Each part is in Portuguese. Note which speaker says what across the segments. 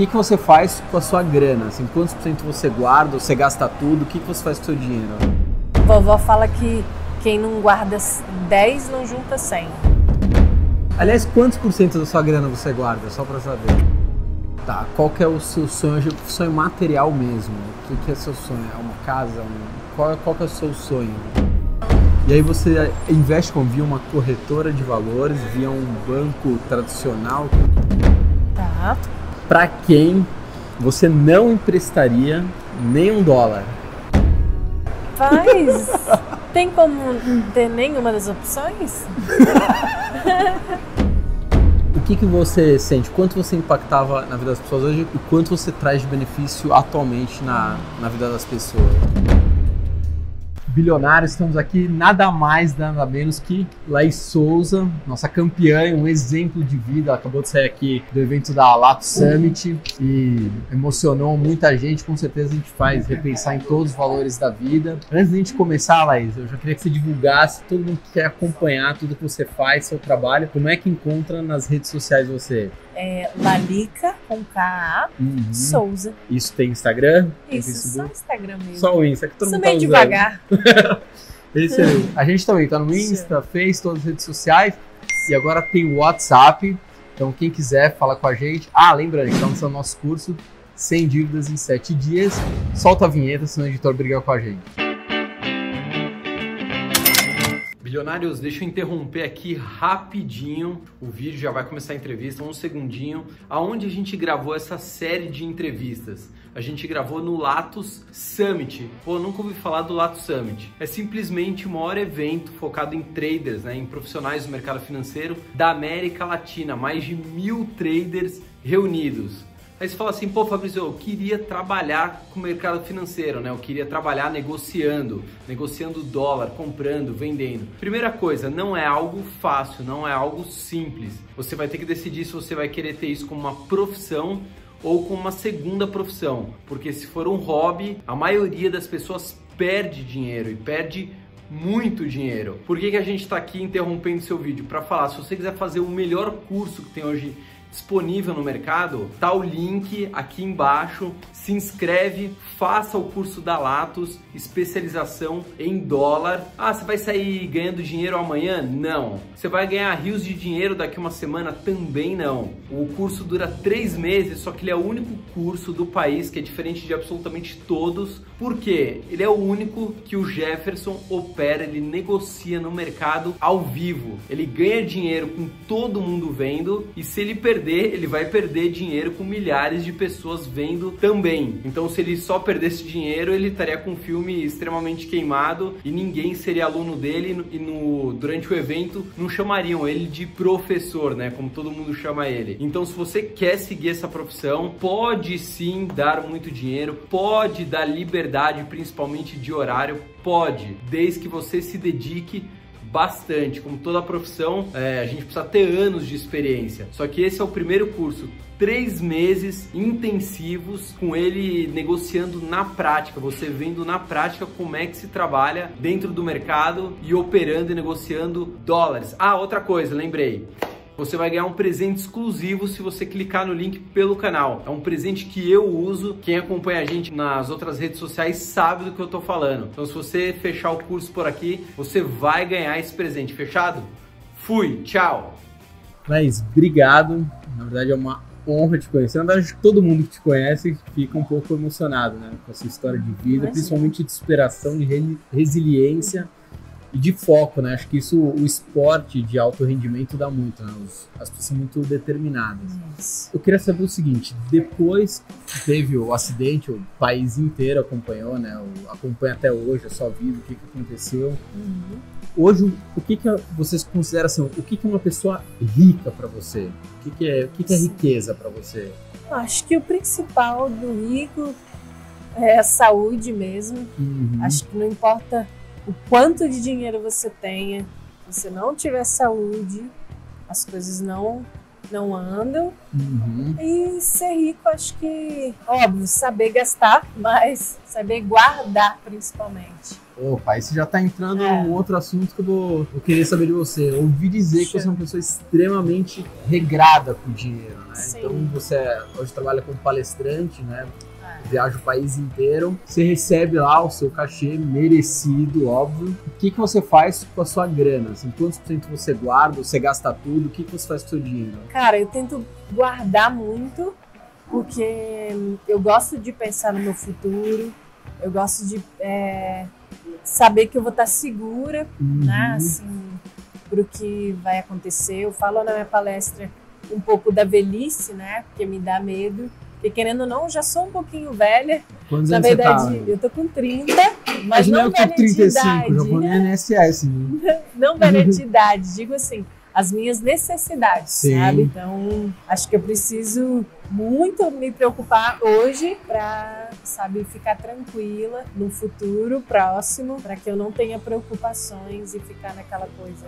Speaker 1: que, que você faz com a sua grana? Assim, quantos por cento você guarda, você gasta tudo? O que, que você faz com o seu dinheiro?
Speaker 2: Vovó fala que quem não guarda 10 não junta 100.
Speaker 1: Aliás, quantos por cento da sua grana você guarda? Só pra saber. Tá, qual que é o seu sonho, sonho material mesmo? O que, que é seu sonho? É uma casa? Um... Qual, qual que é o seu sonho? E aí você investe como via uma corretora de valores, via um banco tradicional.
Speaker 2: Tá.
Speaker 1: Para quem você não emprestaria nem um dólar?
Speaker 2: Faz. Tem como ter nenhuma das opções?
Speaker 1: o que, que você sente? Quanto você impactava na vida das pessoas hoje e quanto você traz de benefício atualmente na, na vida das pessoas? Bilionários, estamos aqui nada mais, nada menos que Laís Souza, nossa campeã, um exemplo de vida. Ela acabou de sair aqui do evento da Lato Summit e emocionou muita gente. Com certeza a gente faz repensar em todos os valores da vida. Antes de a gente começar, Laís, eu já queria que você divulgasse, todo mundo que quer acompanhar tudo que você faz, seu trabalho, como é que encontra nas redes sociais você?
Speaker 2: É Lalica com K uhum. Souza.
Speaker 1: Isso tem Instagram?
Speaker 2: Isso, tem só Instagram mesmo.
Speaker 1: Só o Insta, que todo mundo
Speaker 2: tá usando. devagar.
Speaker 1: Excelente. A gente também tá no Insta, Face, todas as redes sociais. E agora tem o WhatsApp. Então, quem quiser, fala com a gente. Ah, lembrando, estamos no nosso curso 100 dívidas em 7 dias. Solta a vinheta, senão o editor briga com a gente. Bilionários, deixa eu interromper aqui rapidinho. O vídeo já vai começar a entrevista, um segundinho. Aonde a gente gravou essa série de entrevistas? A gente gravou no Latos Summit. Pô, nunca ouvi falar do Latos Summit. É simplesmente o maior evento focado em traders, né, em profissionais do mercado financeiro da América Latina. Mais de mil traders reunidos. Aí você fala assim, pô, Fabrício, eu queria trabalhar com o mercado financeiro, né? Eu queria trabalhar negociando, negociando dólar, comprando, vendendo. Primeira coisa, não é algo fácil, não é algo simples. Você vai ter que decidir se você vai querer ter isso como uma profissão ou como uma segunda profissão, porque se for um hobby, a maioria das pessoas perde dinheiro e perde muito dinheiro. Por que, que a gente está aqui interrompendo seu vídeo? Para falar, se você quiser fazer o melhor curso que tem hoje disponível no mercado, tá o link aqui embaixo. Se inscreve, faça o curso da Latos, especialização em dólar. Ah, você vai sair ganhando dinheiro amanhã? Não. Você vai ganhar rios de dinheiro daqui uma semana? Também não. O curso dura três meses, só que ele é o único curso do país que é diferente de absolutamente todos. Por quê? Ele é o único que o Jefferson opera, ele negocia no mercado ao vivo. Ele ganha dinheiro com todo mundo vendo e se ele perder perder, ele vai perder dinheiro com milhares de pessoas vendo também. Então, se ele só perdesse dinheiro, ele estaria com um filme extremamente queimado e ninguém seria aluno dele e no durante o evento não chamariam ele de professor, né? Como todo mundo chama ele. Então, se você quer seguir essa profissão, pode sim dar muito dinheiro, pode dar liberdade, principalmente de horário, pode, desde que você se dedique bastante. Como toda profissão, é, a gente precisa ter anos de experiência. Só que esse é o primeiro curso três meses intensivos com ele negociando na prática, você vendo na prática como é que se trabalha dentro do mercado e operando e negociando dólares. Ah, outra coisa, lembrei você vai ganhar um presente exclusivo se você clicar no link pelo canal. É um presente que eu uso. Quem acompanha a gente nas outras redes sociais sabe do que eu tô falando. Então, se você fechar o curso por aqui, você vai ganhar esse presente. Fechado? Fui, tchau. Mas obrigado. Na verdade, é uma honra te conhecer. Na verdade, todo mundo que te conhece fica um pouco emocionado, né? Com a sua história de vida, principalmente de superação, de resiliência e de foco, né? Acho que isso, o esporte de alto rendimento dá muito, né? Os, as pessoas são muito determinadas. Eu queria saber o seguinte, depois que teve o acidente, o país inteiro acompanhou, né? O, acompanha até hoje a sua vida, o que, que aconteceu. Uhum. Hoje, o que, que vocês consideram assim, o que, que é uma pessoa rica para você? O que, que é, o que, que é riqueza para você?
Speaker 2: Acho que o principal do rico é a saúde mesmo. Uhum. Acho que não importa o quanto de dinheiro você tenha, se você não tiver saúde, as coisas não não andam. Uhum. E ser rico, acho que, óbvio, saber gastar, mas saber guardar principalmente.
Speaker 1: Opa, aí você já tá entrando é. num outro assunto que eu vou eu querer saber de você. Eu ouvi dizer que você é uma pessoa extremamente regrada com dinheiro, né? Sim. Então você hoje trabalha como palestrante, né? Viaja o país inteiro, você recebe lá o seu cachê merecido, óbvio. O que, que você faz com a sua grana? Assim, quantos por cento você guarda? Você gasta tudo? O que, que você faz com o seu dinheiro?
Speaker 2: Cara, eu tento guardar muito, porque eu gosto de pensar no meu futuro, eu gosto de é, saber que eu vou estar segura, uhum. né, assim, para o que vai acontecer. Eu falo na minha palestra um pouco da velhice, né, porque me dá medo. Porque querendo ou não, já sou um pouquinho velha.
Speaker 1: Quantos
Speaker 2: Na verdade, tá? eu tô com 30, mas não
Speaker 1: eu
Speaker 2: velha
Speaker 1: tô 35,
Speaker 2: de idade.
Speaker 1: já vou NSS. Né?
Speaker 2: não velha de idade, digo assim, as minhas necessidades, Sim. sabe? Então, acho que eu preciso muito me preocupar hoje para, sabe, ficar tranquila no futuro próximo, para que eu não tenha preocupações e ficar naquela coisa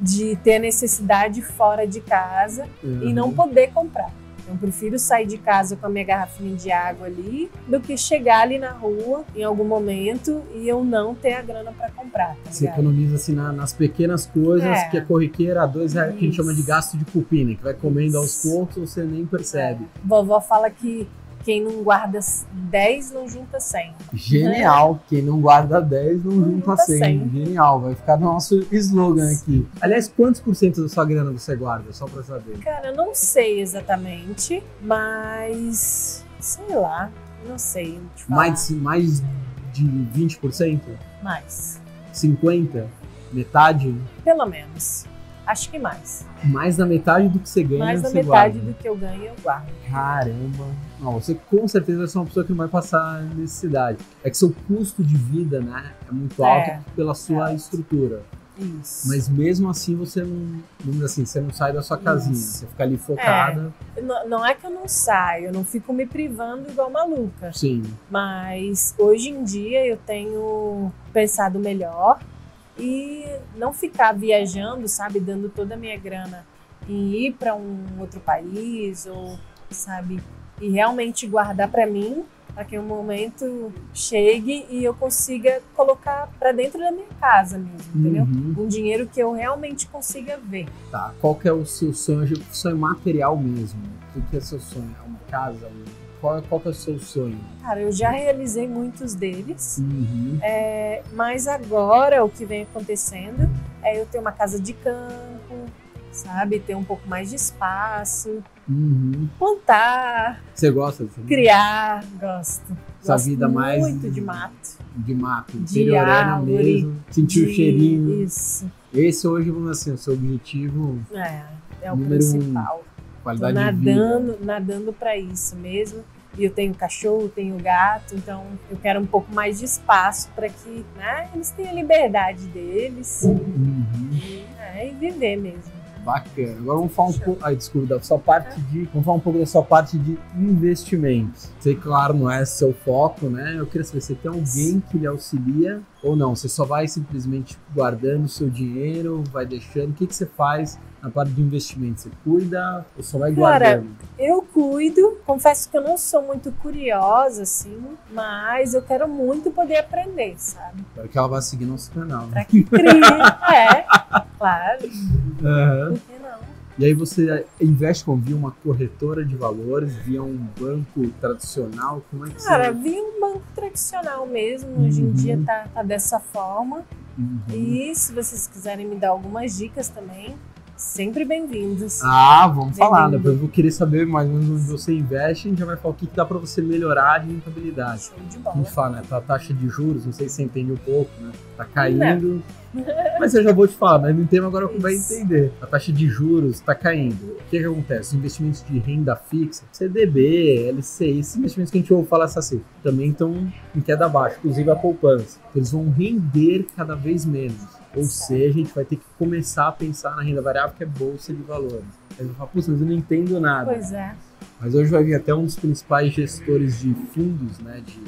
Speaker 2: de ter necessidade fora de casa uhum. e não uhum. poder comprar. Eu prefiro sair de casa com a minha garrafinha de água ali do que chegar ali na rua em algum momento e eu não ter a grana para comprar. Tá
Speaker 1: Você economiza assim na, nas pequenas coisas é. que é corriqueira, dois reais, que a gente chama de gasto de cupina, que vai comendo aos poucos você nem percebe.
Speaker 2: É. Vovó fala que quem não guarda 10 não junta 100.
Speaker 1: Genial. Né? Quem não guarda 10 não, não junta 100. 100. Genial. Vai ficar no nosso slogan aqui. Aliás, quantos por cento da sua grana você guarda? Só pra saber.
Speaker 2: Cara, eu não sei exatamente, mas. Sei lá. Não sei.
Speaker 1: Mais, mais de 20%?
Speaker 2: Mais.
Speaker 1: 50%? Metade?
Speaker 2: Pelo menos. Acho que mais.
Speaker 1: Mais da metade do que você ganha,
Speaker 2: Mais
Speaker 1: da
Speaker 2: metade
Speaker 1: guarda.
Speaker 2: do que eu ganho, eu guardo.
Speaker 1: Caramba. Não, você com certeza vai ser uma pessoa que não vai passar necessidade. É que seu custo de vida, né, é muito alto é, pela sua é. estrutura.
Speaker 2: Isso.
Speaker 1: Mas mesmo assim você não, assim, você não sai da sua casinha, Isso. você fica ali focada.
Speaker 2: É. Não, não, é que eu não saio, eu não fico me privando igual maluca.
Speaker 1: Sim.
Speaker 2: Mas hoje em dia eu tenho pensado melhor e não ficar viajando, sabe, dando toda a minha grana em ir para um outro país ou, sabe, e realmente guardar para mim, para que um momento chegue e eu consiga colocar para dentro da minha casa mesmo, entendeu? Uhum. Um dinheiro que eu realmente consiga ver.
Speaker 1: Tá. Qual que é o seu sonho, o sonho material mesmo? O que é seu sonho? É uma casa, um qual, qual que é o seu sonho?
Speaker 2: Cara, eu já realizei muitos deles,
Speaker 1: uhum.
Speaker 2: é, mas agora o que vem acontecendo é eu ter uma casa de campo, sabe? Ter um pouco mais de espaço,
Speaker 1: uhum.
Speaker 2: plantar.
Speaker 1: Você gosta disso?
Speaker 2: Criar, gosto.
Speaker 1: Essa
Speaker 2: gosto
Speaker 1: vida mais.
Speaker 2: Muito de mato.
Speaker 1: De mato, interiorana mesmo. Sentir o cheirinho.
Speaker 2: Isso.
Speaker 1: Esse hoje, vamos assim, o seu objetivo.
Speaker 2: É, é o principal.
Speaker 1: Um. Qualidade
Speaker 2: nadando,
Speaker 1: de vida.
Speaker 2: nadando para isso mesmo. E eu tenho cachorro, tenho gato, então eu quero um pouco mais de espaço para que né, eles tenham a liberdade deles
Speaker 1: uhum.
Speaker 2: e, né, e viver mesmo.
Speaker 1: Bacana. Agora vamos falar um pouco. Ai, desculpa, da sua parte de. Vamos falar um pouco da sua parte de investimentos. Sei, claro, não é seu foco, né? Eu queria saber se tem alguém que lhe auxilia ou não. Você só vai simplesmente guardando o seu dinheiro, vai deixando. O que, que você faz na parte de investimento? Você cuida ou só vai
Speaker 2: Cara,
Speaker 1: guardando?
Speaker 2: Eu cuido. Confesso que eu não sou muito curiosa, assim, mas eu quero muito poder aprender, sabe?
Speaker 1: Espero que ela vá seguir nosso canal. Né?
Speaker 2: Pra que crie. é, claro.
Speaker 1: Uhum.
Speaker 2: Por que não?
Speaker 1: E aí você investe com via uma corretora de valores, via um banco tradicional? Como é que
Speaker 2: Cara,
Speaker 1: você...
Speaker 2: via um banco tradicional mesmo. Hoje em
Speaker 1: Uhum.
Speaker 2: dia tá, tá dessa forma.
Speaker 1: Uhum.
Speaker 2: E se vocês quiserem me dar algumas dicas também, sempre bem-vindos.
Speaker 1: Ah, vamos falar.
Speaker 2: Bem-vindo.
Speaker 1: Depois eu vou querer saber mais ou menos onde você investe. A gente já vai falar o que dá para você melhorar de rentabilidade.
Speaker 2: Show de bola.
Speaker 1: fala, né? Tá a taxa de juros, não sei se você entende um pouco, né? Tá caindo. Mas eu já vou te falar, mas no tema agora vai
Speaker 2: Isso.
Speaker 1: entender. A taxa de juros tá caindo. O que que acontece? Os investimentos de renda fixa, CDB, LCI, esses investimentos que a gente ouve falar assim, também estão em queda baixa, inclusive a poupança. Eles vão render cada vez menos. Ou seja, a gente vai ter que começar a pensar na renda variável, que é bolsa de valores. Aí eu falo, putz, mas eu não entendo nada.
Speaker 2: Pois é.
Speaker 1: Mas hoje vai vir até um dos principais gestores de fundos, né, de,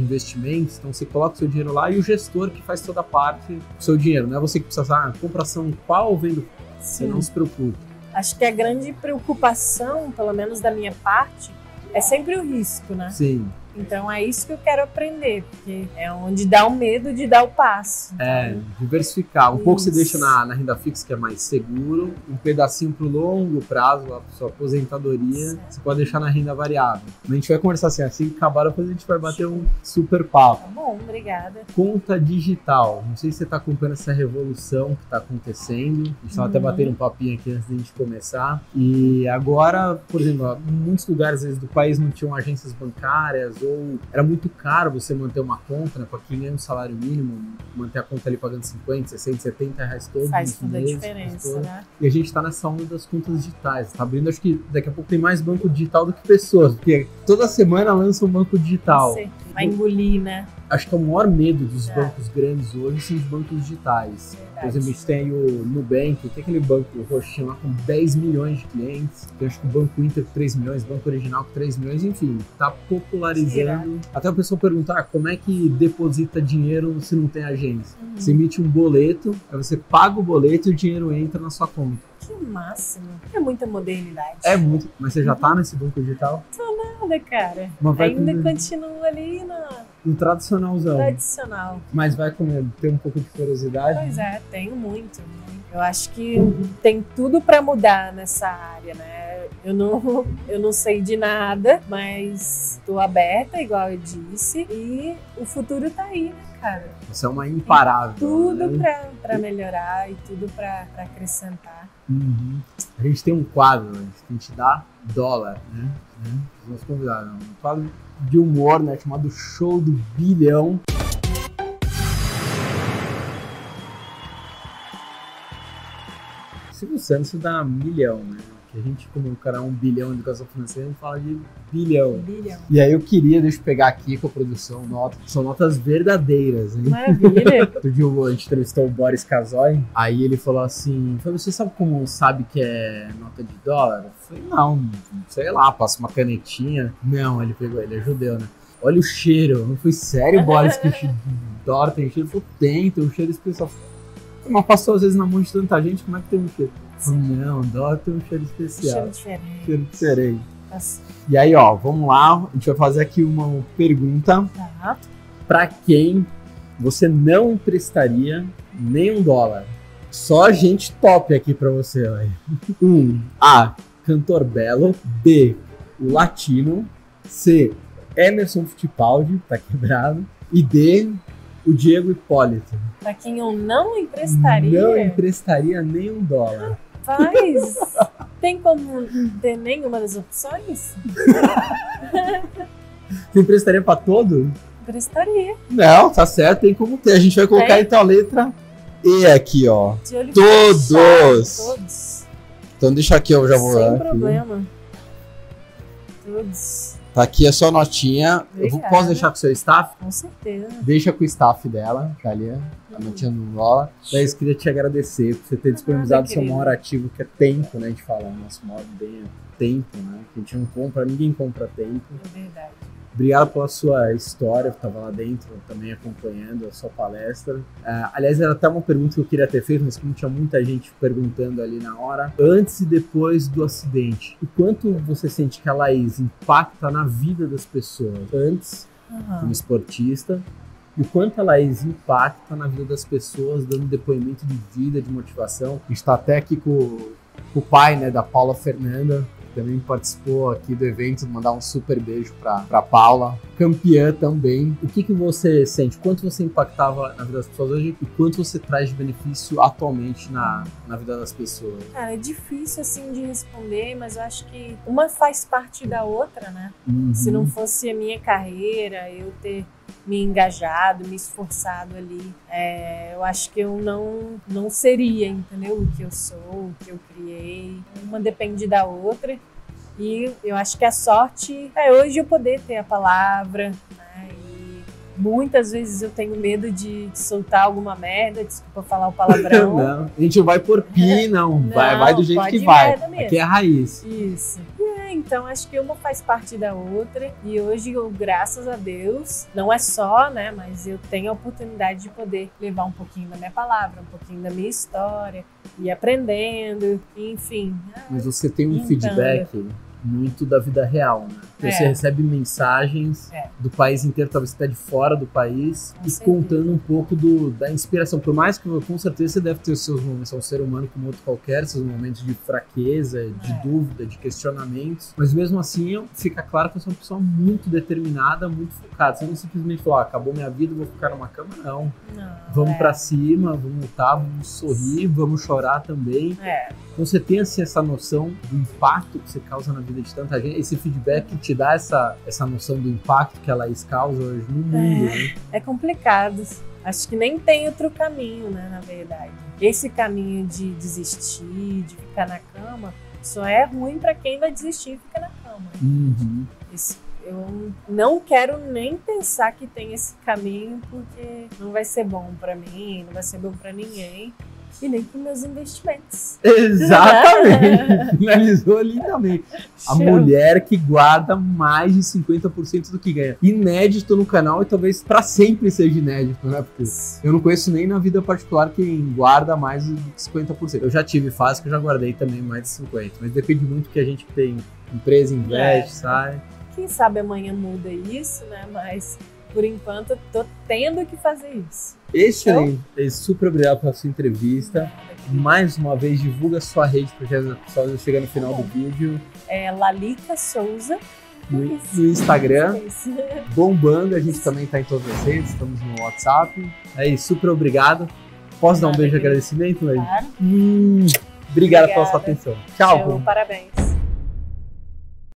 Speaker 1: investimentos. Então você coloca o seu dinheiro lá e o gestor que faz toda a parte do seu dinheiro. Não é você que precisa, ah, compra ação qual ou vendo qual. Você
Speaker 2: Sim.
Speaker 1: não se preocupe.
Speaker 2: Acho que a grande preocupação, pelo menos da minha parte, é sempre o risco, né?
Speaker 1: Sim.
Speaker 2: Então é isso que eu quero aprender, porque é onde dá o medo de dar o passo.
Speaker 1: É, diversificar. Um pouco você
Speaker 2: Isso.
Speaker 1: deixa na, na renda fixa, que é mais seguro, um pedacinho pro longo prazo, a sua aposentadoria,
Speaker 2: Certo.
Speaker 1: você pode deixar na renda variável. A gente vai conversar assim, assim que acabar, depois a gente vai bater um super papo.
Speaker 2: Tá bom, obrigada.
Speaker 1: Conta digital. Não sei se você está acompanhando essa revolução que está acontecendo. A gente estava até
Speaker 2: Uhum.
Speaker 1: batendo um papinho aqui antes da gente começar. E agora, por exemplo, em muitos lugares vezes, do país não tinham agências bancárias ou era muito caro você manter uma conta, né? Para quem ganha um salário mínimo, manter a conta ali pagando 50, 60, 70 reais todos
Speaker 2: Faz toda a
Speaker 1: meses.
Speaker 2: diferença, né?
Speaker 1: E a gente está nessa onda das contas digitais. Tá abrindo, acho que daqui a pouco tem mais banco digital do que pessoas, porque toda semana lança um banco digital.
Speaker 2: Você vai engolir, né?
Speaker 1: Acho que é o maior medo dos
Speaker 2: É.
Speaker 1: bancos grandes hoje são os bancos digitais. Por
Speaker 2: Verdade.
Speaker 1: exemplo, a gente tem o Nubank, que é aquele banco roxinho lá com 10 milhões de clientes. Tem acho que o Banco Inter com 3 milhões, Banco Original com 3 milhões, enfim, tá popularizando. Até o pessoal perguntar ah, como é que deposita dinheiro se não tem agência.
Speaker 2: Uhum.
Speaker 1: Você emite um boleto, aí você paga o boleto e o dinheiro entra na sua conta.
Speaker 2: Que máximo. É muita modernidade.
Speaker 1: É muito. Mas você já tá nesse banco digital?
Speaker 2: nada, cara. Ainda
Speaker 1: com-
Speaker 2: continua ali na
Speaker 1: Um tradicionalzão.
Speaker 2: tradicional.
Speaker 1: Mas vai com, ter um pouco de curiosidade.
Speaker 2: Pois é, tenho muito. muito. Eu acho que tem tudo para mudar nessa área, né? Eu não, eu não sei de nada, mas estou aberta, igual eu disse, e o futuro tá aí, né, cara?
Speaker 1: Você é uma imparável.
Speaker 2: Tudo
Speaker 1: né?
Speaker 2: pra, pra melhorar e tudo pra, pra acrescentar.
Speaker 1: Uhum. A gente tem um quadro né, que a gente dá dólar, né? né? Os nossos convidados. Um quadro de humor, né? Chamado Show do Bilhão. Silvio Santos dá milhão, né? Que a gente, como o canal um bilhão de educação financeira, a gente fala de bilhão.
Speaker 2: Bilhão.
Speaker 1: E aí eu queria, deixa eu pegar aqui com a produção, notas, são notas verdadeiras, hein?
Speaker 2: Maravilha.
Speaker 1: Outro dia a gente entrevistou o Boris Casoy, aí ele falou assim: "Falei, Você sabe como sabe que é nota de dólar? Eu falei: Não, sei lá, passa uma canetinha. Não, ele pegou, ele é judeu, né? Olha o cheiro. Não foi sério, Boris, que dólar tem cheiro? Ele falou: Tem, tem um cheiro especial. Mas passou às vezes na mão de tanta gente, como é que tem um cheiro? Não, dólar tem um cheiro especial.
Speaker 2: Cheiro diferente.
Speaker 1: Cheiro diferente.
Speaker 2: Nossa,
Speaker 1: E aí, ó, vamos lá. A gente vai fazer aqui uma pergunta
Speaker 2: Tá.
Speaker 1: para quem você não emprestaria nem um dólar. Só gente top aqui para você. Um, A. Cantor Belo. B. O Latino. C. Emerson Fittipaldi, tá quebrado. E D. O Diego Hipólito.
Speaker 2: Pra quem eu não emprestaria,
Speaker 1: Não emprestaria nem um dólar.
Speaker 2: Faz. Tem como ter nenhuma das opções?
Speaker 1: Você emprestaria para todo?
Speaker 2: Emprestaria.
Speaker 1: Não, tá certo, tem como ter. A gente vai colocar
Speaker 2: Tem?
Speaker 1: então a letra E aqui, ó. Todos!
Speaker 2: fechado, Todos.
Speaker 1: Então deixa aqui, eu já vou
Speaker 2: Sem
Speaker 1: aqui.
Speaker 2: problema. Todos.
Speaker 1: Tá aqui a sua notinha. Eu
Speaker 2: Obrigada.
Speaker 1: posso deixar com o seu staff?
Speaker 2: Com certeza.
Speaker 1: Deixa com o staff dela, tá ali, a notinha no dólar. Daí eu queria te agradecer por você ter disponibilizado o seu maior ativo, que é tempo, né? A gente fala, o nosso maior bem é tempo, né? Que a gente não compra, ninguém compra tempo.
Speaker 2: É verdade.
Speaker 1: Obrigado pela sua história, eu estava lá dentro também acompanhando a sua palestra. Ah, aliás, era até uma pergunta que eu queria ter feito, mas como tinha muita gente perguntando ali na hora, antes e depois do acidente, o quanto você sente que a Laís impacta na vida das pessoas antes,
Speaker 2: Aham.
Speaker 1: como esportista, e o quanto a Laís impacta na vida das pessoas, dando depoimento de vida, de motivação. A gente está até aqui com, com o pai né, da Paula Fernanda, também participou aqui do evento, mandar um super beijo para pra Paula, campeã também. O que, que você sente? Quanto você impactava na vida das pessoas hoje e quanto você traz de benefício atualmente na, na vida das pessoas?
Speaker 2: Cara, é difícil assim de responder, mas eu acho que uma faz parte da outra, né?
Speaker 1: Uhum.
Speaker 2: Se não fosse a minha carreira, eu ter me engajado, me esforçado ali, é, eu acho que eu não, não seria, entendeu? O que eu sou, o que eu criei. Uma depende da outra. E eu acho que a sorte é hoje eu poder ter a palavra, né? E muitas vezes eu tenho medo de soltar alguma merda, desculpa falar o palavrão.
Speaker 1: Não, a gente vai por pi, não. vai,
Speaker 2: Não,
Speaker 1: vai do jeito que vai. Aqui é a raiz.
Speaker 2: Isso. Então acho que uma faz parte da outra. E hoje, eu, graças a Deus, não é só, né? Mas eu tenho a oportunidade de poder levar um pouquinho da minha palavra, um pouquinho da minha história, e aprendendo, enfim.
Speaker 1: Mas você tem um
Speaker 2: Então,
Speaker 1: feedback muito da vida real, né? É. Você recebe mensagens é. do país inteiro, talvez você está de fora do país, com e certeza. contando um pouco do, da inspiração. Por mais que, com certeza, você deve ter os seus momentos, você é um ser humano como outro qualquer, seus momentos de fraqueza, de é. dúvida, de questionamentos. Mas mesmo assim, fica claro que você é uma pessoa muito determinada, muito focada. Você não simplesmente falou, ah, acabou minha vida, vou ficar numa cama, não. não vamos é. para cima, vamos lutar, vamos sorrir, vamos chorar também. É. Então você tem assim, essa noção do impacto que você causa na vida de tanta gente, esse feedback te dá essa, essa noção do impacto que a Laís causa hoje no mundo. É,
Speaker 2: né? é complicado. Acho que nem tem outro caminho, né, na verdade. Esse caminho de desistir, de ficar na cama, só é ruim para quem vai desistir e fica na cama.
Speaker 1: Uhum.
Speaker 2: Esse, eu não quero nem pensar que tem esse caminho, porque não vai ser bom para mim, não vai ser bom para ninguém e nem com meus investimentos.
Speaker 1: Exatamente. Finalizou lindamente. A mulher que guarda mais de 50% do que ganha. Inédito no canal e talvez para sempre seja inédito, né? Porque eu não conheço nem na vida particular quem guarda mais de 50%. Eu já tive fase que eu já guardei também mais de 50%, mas depende muito do que a gente tem. Empresa investe, é. sai.
Speaker 2: Quem sabe amanhã muda isso, né? Mas por enquanto, tô tendo que fazer isso.
Speaker 1: Excelente. Então, super obrigado pela sua entrevista. Mais uma vez, divulga sua rede para as pessoas chegar no final do vídeo.
Speaker 2: É Lalica Souza.
Speaker 1: No, no Instagram. Bombando, a gente também está em todas as redes, estamos no WhatsApp. É isso, super obrigado. Posso dar um beijo de agradecimento,
Speaker 2: Claro.
Speaker 1: Hum, obrigado pela sua atenção. Tchau.
Speaker 2: parabéns.